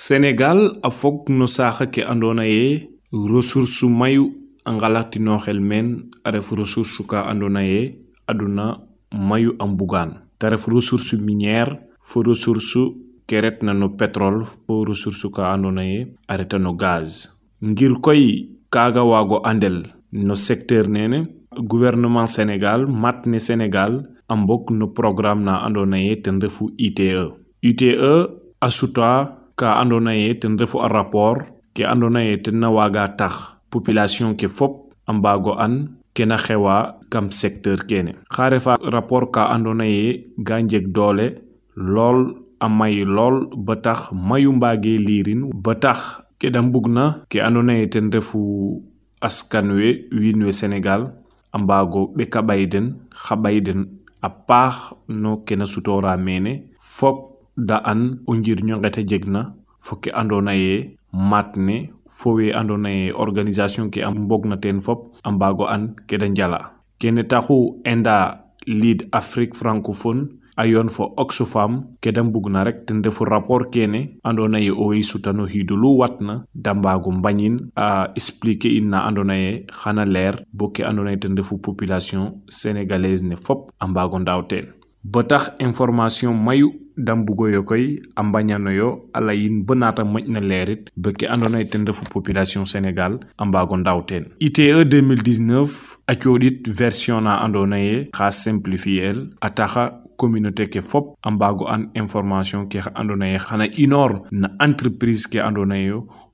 senegal a fog no saaxa ke andoona ye ressource mayu a nqalatinoxel men a ref ressource ka andoona ye aduna mayu a mbugaan. Ta ref ressource minière fo ressource ke retna no pétrole fo ressource ka andoona ye a reta no gaz. Ngir koy kaaga waago andel no secteur nene gouvernement sénégal mat ne sénégal a mbog no programme na andoona ye ten refu ite ite a suta ka andoona ye ten refu a rapport ke andoona ye ten na waaga tax population ke fop a mbaago an kena xewa kam secteur kene. Xa refa rapport ka andoona ye ga njeg doole lool a may lool ba tax mayu mbaage liirin ba tax ke da mbugna ke andoona ye ten refu askan we wiin we sénégal a mbaago ɓeka ɓay den xa ɓay den a paax no kena sutoora mene fok da an o fo ke ando ye maat ne fo we ando ye organisation ke a mbogna teen fop a mbaago an ke da njala. Kene taxu enda lead afrique francophone a yoon fo oxfam ke da mbugna rek ten refu rapport kene ando ye owey sutano xiidu lu watna da mbaago mbañin a expliquer in na ando ye xana leer bo ke ando ye ten refu population sénégalaise ne fop a mbaago ndaaw teen ba tax information mayu da mbugoyo koy a mbañanoyo a layin bo naata moƴna leerit be ke andoona ye ten refu population sénégal a mbago ndaaw teen. Ite 2019 a cooɗit version na andoona ye xa simplifier el a taxa communauté ke fop a mbago an information ke andoona ye xana inor na entreprise ke andoona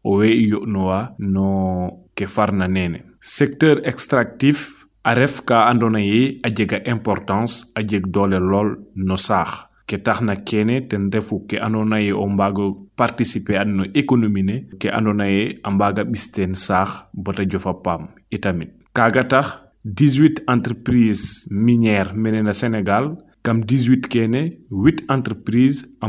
o we i yo'nuwa no ke farna nene secteur extractif a ref ka andoona ye a jega importance a jeg doole lool no saax. Ke taxna kene ten refu ke andoona ye o mbaago participer an no économie ne ke andoona ye a mbaaga ɓis teen jofa paam itamit. Tax 18 entreprise minière mene na sénégal kam 18 kene 8 entreprise a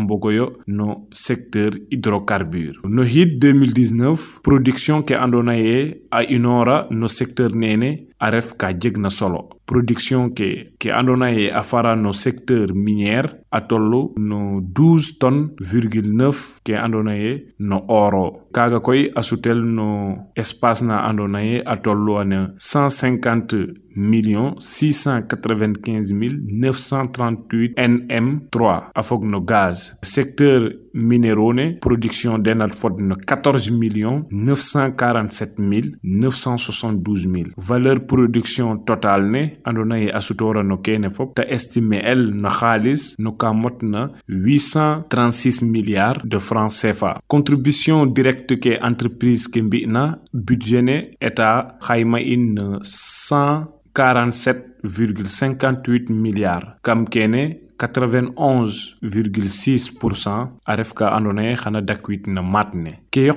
no secteur hydrocarbure. No xiid 2019 production ke andoona ye a inoora no secteur nene a ref ka jegna solo. Production ke ke andoona ye a fara no secteur minière a tollu no 12 tonnes virgule 9 ke andoona ye no oro. Kaaga koy a sutel no espace na andoona ye a tolluwa no 150 millions 695 mille 938 nm 3 a fog no gaz. Secteur minéraux ne production dena fod no 14 millions 947 mille 972 mille. Valeur production totale ne andoona ye a sutoora no kene fop. Ta estimer el no xaalis no ka motna 836 milliards de francs CFA contribution directe ke entreprise ke mbi'na budget ne état xayma in no 147,58 milliards. Kam kene 91,6 pour cent. A ka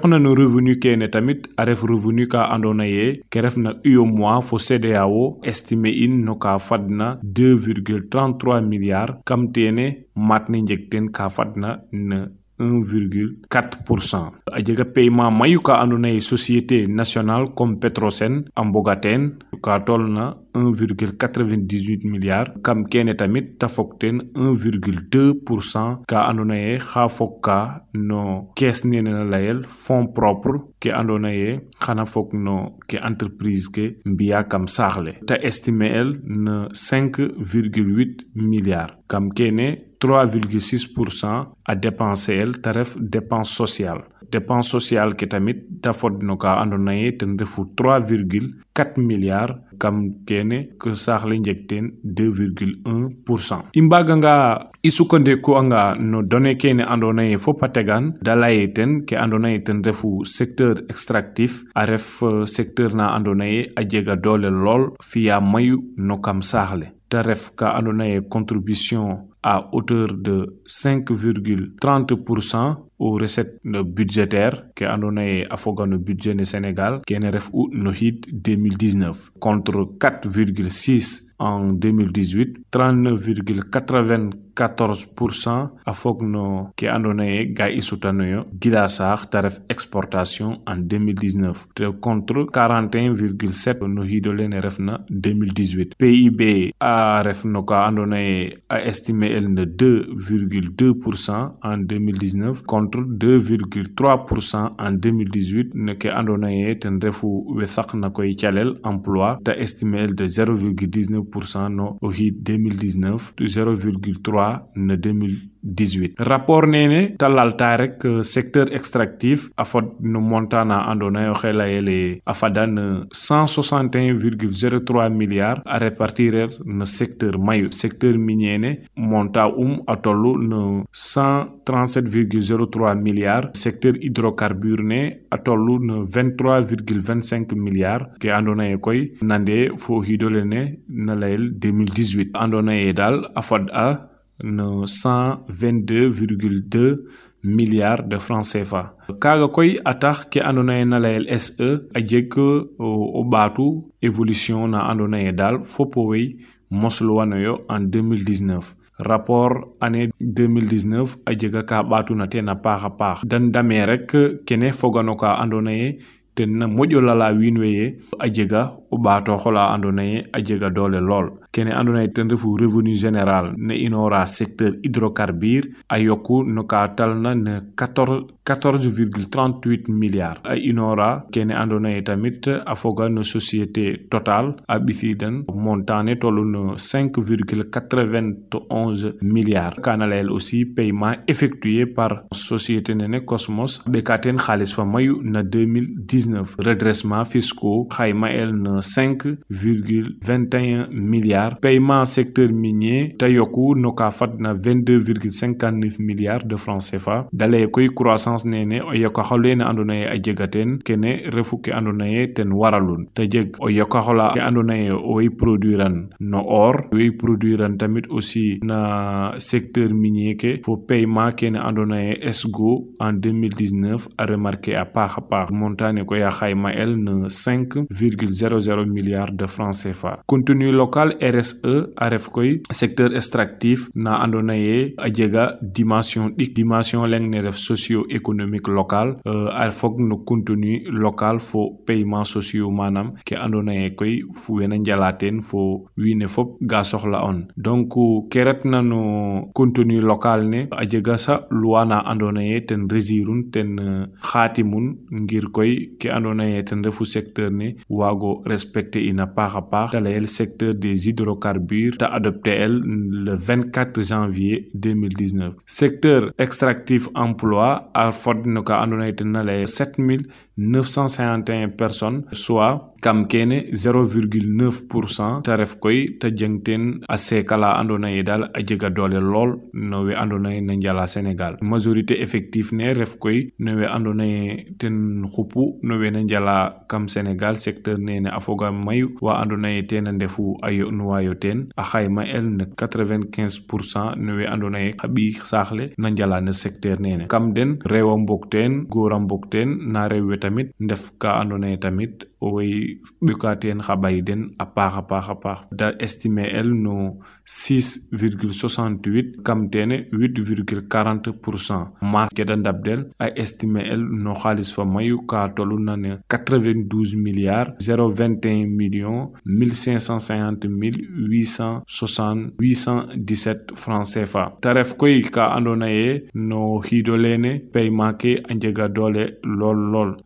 xana na revenu tamit a revenu ka ke refna UEMOA fo CEDEAO estimer in no ka fadna 2,33 milliards. Kam tene ka fadna na 1,4 pour a jega paiement mayu société nationale comme petrosen a 1,98 milliards. Kam kene tamit ta fog teen 1,2 pour cent. Ka andoona ye xa fog ka no caisse nene na layel fonds propre ke andoona ye xana fog no ke entreprise ke mbiya kam saax le ta estimer el na 5,8 milliards. Kam kene 3,6 pour cent a dépenser el ta ref dépense sociale. Dépense sociale ke tamit ta no ka andoona ye ten refu 3,4 milliards kam kene ke saax le njeg teen 2,1 pour cent. I mbaaganga i sukkandiku'anga no données kene andoona ye fop a tegan da laye ke andoona ye ten secteur extractif a ref secteur na andoona ye a jega doole lool fiya mayu no kam saax le te ref ka andoona ye contribution à hauteur de 5,30 pour cent aux recettes budgétaires ke andoona ye a foga no budget ne sénégal kene ref u no xiid 2019 contre 4,6 en 2018 39,94 pour cent a fog no ke andoona ye ga i sutanoyo ref exportation en 2019 te contre 41,7 no xiido lene refna 2018 PIB a ref no ka ye a estimer el no 2,2 pour cent en 2019 contre contre 2,3% en 2018 ne ke andona ye ten refu we na koy calel emploi ta estimé de 0,19% no o 2019 0,3 ne 2018 rapport nene talalta rek secteur extractif afod no montana andona yo xela yele afadan 161,03 milliards à répartir no secteur mayu secteur minier monta um atolu no 137,03 milliards. Secteur hydrocarbure ne atolu no 23,25 milliards. Ke andona ye koy nande fo hidole ne na layel 2018 andona ye dal afad a no 122,2 milliards de francs CFA. Kaga koy atax ke andona na layel SE a jeg o batu évolution na andona ye dal fopo wey mosluwano yo en 2019 rapport année 2019 a jega ka ɓatuna tena a paax. Dan dame rek kene fogano ka ten na moƴo lala wiin we ye a jega revenu général ne secteur hydrocarbure a yoku no ka talna ne 14,38 milliards. A inora kene andona ye tamit a foga no société total a ɓisidan montane tolu no 5,91 milliards. Kana layel aussi paiement effectué par société nene cosmos ɓeka ten xaalis fa mayu na 2019 redressement fiscaux xayma el na 5,21 milliards. Paiement secteur minier fat na 22,59 milliards de francs CFA. Dale koy croissance nene o yokaxolene andona ye a jegaten kene refu ke andona ye ten waralun. Ta jeg o yokaxola ke andona ye owey produiran no or owey produiran tamit aussi na secteur minier ke. Fo paiement kene andona ye esgo en 2019 a remarqué a paax a paax koy a xayma el no 5,00 milliards de francs CFA. Contenu local RSE a ref koy secteur extractif na andona ye a jega dimension ɗik dimension leng ne ref socio économique local. Uh, a fog no contenu local fo paiement sociaux manam ke andona ye koy fu wena njala fo wiine fop ga soxla on. Donc ke retna no contenu local ne a jega sa loi na andona ye ten résirun ten uh, xatimun ngir koy ki andoona yee ten refu secteur ne waago respecter in a paax a paax ta layel secteur des hydrocarbures ta adopté el le 24 janvier 2019 secteur extractif emploi a fod no ka andoona ten na 951 personnes soit kam kene 0,9 pour cent koy jengten a seekala andoona yee a jega doole lool no we na majorité effective ne ref koy no we ten xupu no we na kam Sénégal. Secteur nene mayu wa ten a ndefu a ten a el 95 pour cent no we andoona yee xa ɓiy na secteur nene kam den rew a na rew tamit ndef ka andona ye tamit owey ɓeka ten xa ɓay den a paax a paax a paax. Da estimer el no 6,68 kam tene 8,40 pourcent maas ke da ndabdel a estimer el no xaalis fa mayu ka tolu na ne 92 milliards 021 millions 1550 mille 860 817 francs CFA ta ref koy ka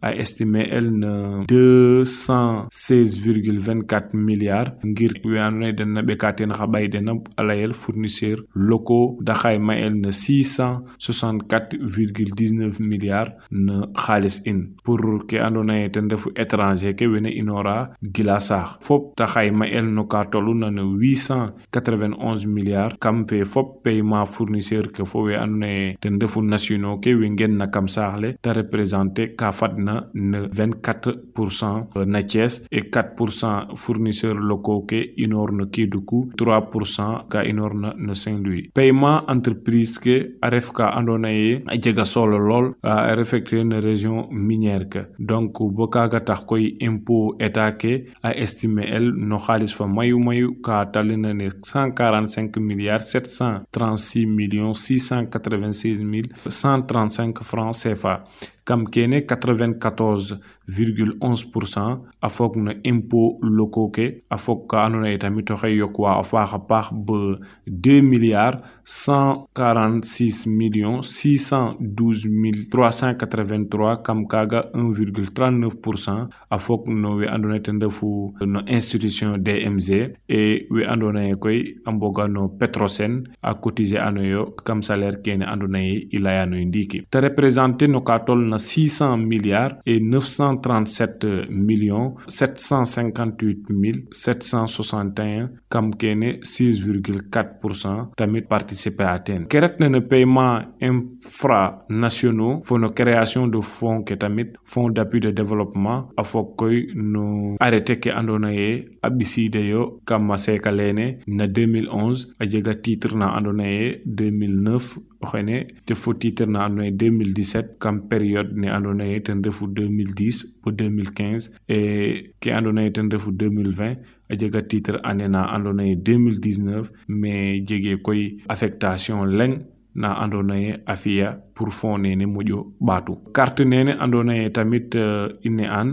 a estimer el no 216,24 milliards ngir we andona ye den na ɓeka ten xa dena a fournisseur locaux da xayma el no 664,19 milliards no xaalis in. Pour ke andona ye ten refu étranger ke wene inora gila saax fop ta xayma el no ka tolu na no 891 milliards. Kam fe fop paiement fournisseur ke fo we andona ye ten refu nationaux ke we ngen na kam saax le ta représenter ka fadna 24 pourcent na Thiès et 4 pourcent fournisseurs locaux ke inor no Kédougou 3 pourcent ka inor na no Saint-Louis. Paiement entreprise ke a ref ka andona ye a jega solo lool a refecté no région minière donc bo kaga tax koy impôt état ke a estimer el no xaalis fa mayu mayu ka talina ne 145 milliards 736 millions 696 mille 135 francs CFA kam kene 94,11% a fok no impôt locaux ke a fok ka andona ye tamit oxey yokwa a faaxa paax ba 2 milliards 146 millions 612 383 kam kaga 1,39% a fok no we andona ye ten refu no institution DMZ et we andona ye koy a mboga no Petrosen a cotiser anoyo kam salaire kene andona ye i layanoyo ndiki. Te représenter no ka tol na 600 milliards et 937 millions 758 761 kam kene 6,4% tamit participer à ten ke retna no paiement infranationaux fo no création de fonds ke tamit fonds d'appui de développement a fok koy no arrêté ke andona ye a ɓisiideyo kam a seeka lene na 2011 a jega titre na andona ye 2009 oxene te fo titre na andona ye 2017 kam période ne ten refu 2010 bo 2015 et ke andona ye ten refu 2020 a jega titre ane na andona ye 2019 mais jege koy affectation leng na andona ye a fiya pour fond nene moƴo ɓaatu carte nene andona ye tamit uh, an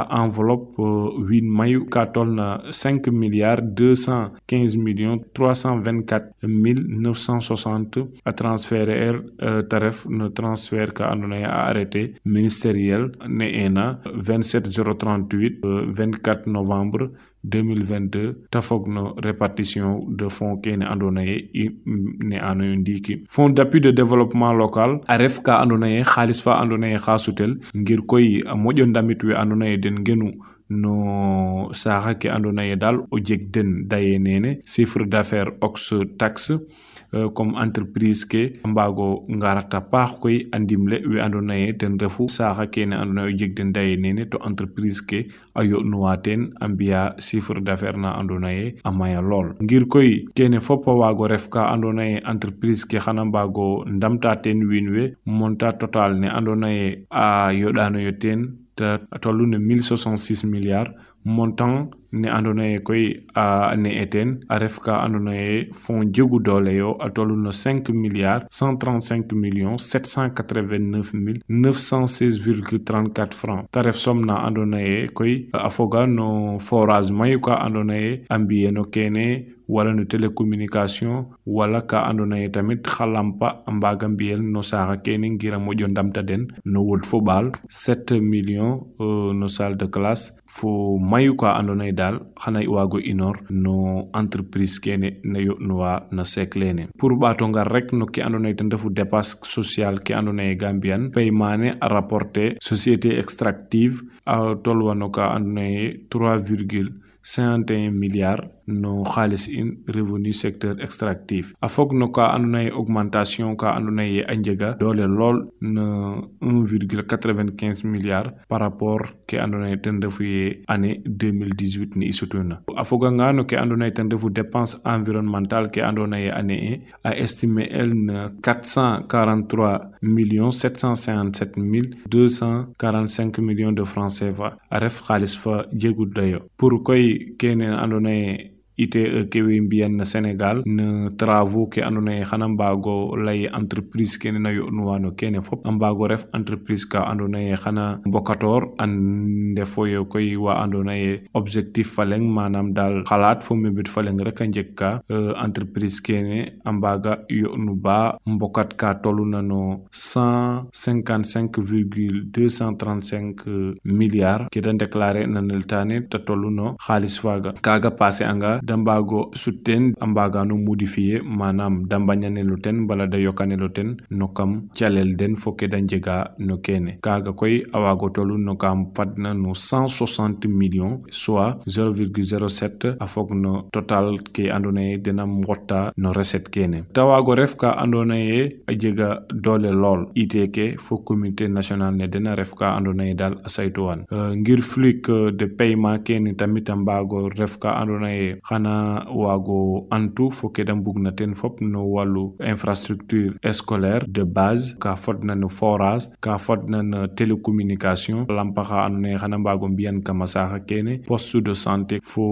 a enveloppe uh, win mayu ka tol na 5 milliards 215 millions 324 960 a transférer uh, taref no transfert ka andona arrêté ministériel ne ena 27038 uh, 24 novembre 2022 ta fog no répartition de fonds kene andona ye ne anoyo ndiki fonds d'appui de développement local a ref ka andona ye xaalis fa andona ye ngir koy ndamit we den no saaxa ke andona ye dal o jeg den daye nene chiffre d'affaires ox taxe comme entreprise ke mbago ngarata paax koy a ndimle we ando naye ten refu. Saaxa kene ando naye o jeg den daye nene to entreprise ke a yo'nuwa ten a mbiya chiffre d'affaires na ando naye a maya lool. Ngir koy kene fop a waago ref ka ando naye entreprise ke xana mbago ndamta ten wiin we monta total ne ando naye a yoɗanoyo ten te tolu ne 1066 milliards montant ne andona ye koy a ne eten a ref ka andona ye fond jegu doole yo a no 5 milliards 135 millions 789 mille 916,34 francs. Ta ref som na andona ye koy a foga no forage mayu ka andona ye a no wala no télécommunication wala ka andona ye tamit xa lampa a mbiyel no saaxa kene ngir a moƴo ndamta den no wod fo ɓaal 7 millions euh, no salle de classe. fo mayu ka andona ye dal xana waago inor no entreprise kene na yoɗnuwa na lene pour ɓato ngar rek no ke andona ye ten refu dépasse sociale ke andona ye ga a rapporté société extractive a tolwa no ka andona ye 3 virgule 51 milliards no xaalis in revenu secteur extractif. A fog no ka andona ye augmentation ka andona ye a njega doole lool no 1,95 milliards par rapport ke andona ye ten refu ye année 2018 ni i sutuna a foganga no ke andona ye ten refu dépense environnementale ke andona ye année e a estimer el na 443 millions 757 mille 245 millions de francs CFA a. Ref xaalis fa jegu dayo. Pour koy kene andona ye ite kewe mbiyan sénégal na travaux ke ando ye xana mbago lay entreprise kene na yo'nuwano kene fop. A mbago ref entreprise ka ando ye xana mbokator a ndefoyo koy wa ando naye objectif fa leng manam dal xalaat fo mebet fa leng rek a njeg ka uh, entreprise kene a mbaga yo'nu ba. Mbokat ka toluna no 155,235 milliards. Ke da déclarer na neltane ta tolu no xaalis faga kaga passé anga da mbago sutten a mbagano modifier manam da mbañanelo ten bala da yokanelo ten no kam calel den fo ke da njega no kene kaga koy awago wago tolu no kam fadna no 160 millions soit 0,07 a fog no total ke andona ye dena ngotta no recette kene. Tawago ref ka andona ye a jega doole lool ite ke fo communauté nationale ne dena ref ka andona dal a saytuwan uh, ngir flux de paiement kene tamit a mbago ref ka andona ye xana waago antu fo ke da mbugna ten fop no walu infrastructure scolaire de base ka fodna no forage ka fodna no télécommunication lampaxa xa ye xana mbago mbiyan kama saxa kene poste de santé fo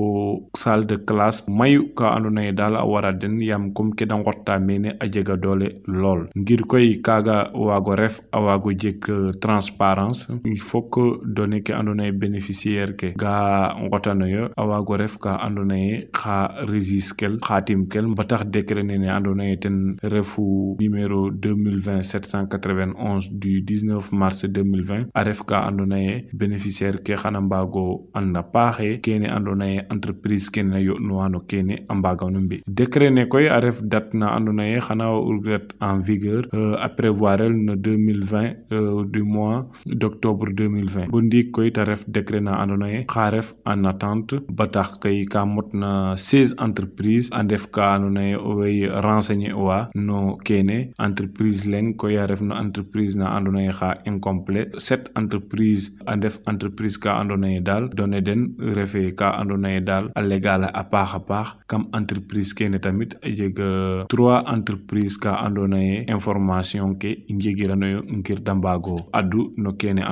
salle de classe mayu ka andona ye dal a wara den yam comme ke da ngotta mene a jega dole lol ngir koy kaga waago ref a waago jeg transparence il faut que donné ke andona ye bénéficiaire ke ga ngotanoyo a waago ref ka andona ye xa registre xatim kel mbatax décret nene andona ye ten refu numéro 2020 791 du 19 mars 2020 a ref ka andona ye bénéficiaire ke xana mbago anda paaxe kene andona ye entreprise kene na yoɗnuwa no kene a mbagano mbi. Décret ne koy a ref date na andona ye xana ret en vigueur a prévoirel no 2020 euh, du mois d'octobre 2020 bo ndiik koy ta ref décret na andona ye xa ref en attente ba tax kay ka motna 16 entreprise a ndef ka andona ye owey renseigner no kene. Entreprise leng entreprise na incomplet 7 entreprise a ndef entreprise ka andona ye dal den ka dal a a kam entreprise kene tamit a jega 3 entreprise ka information ke mbago addu no kene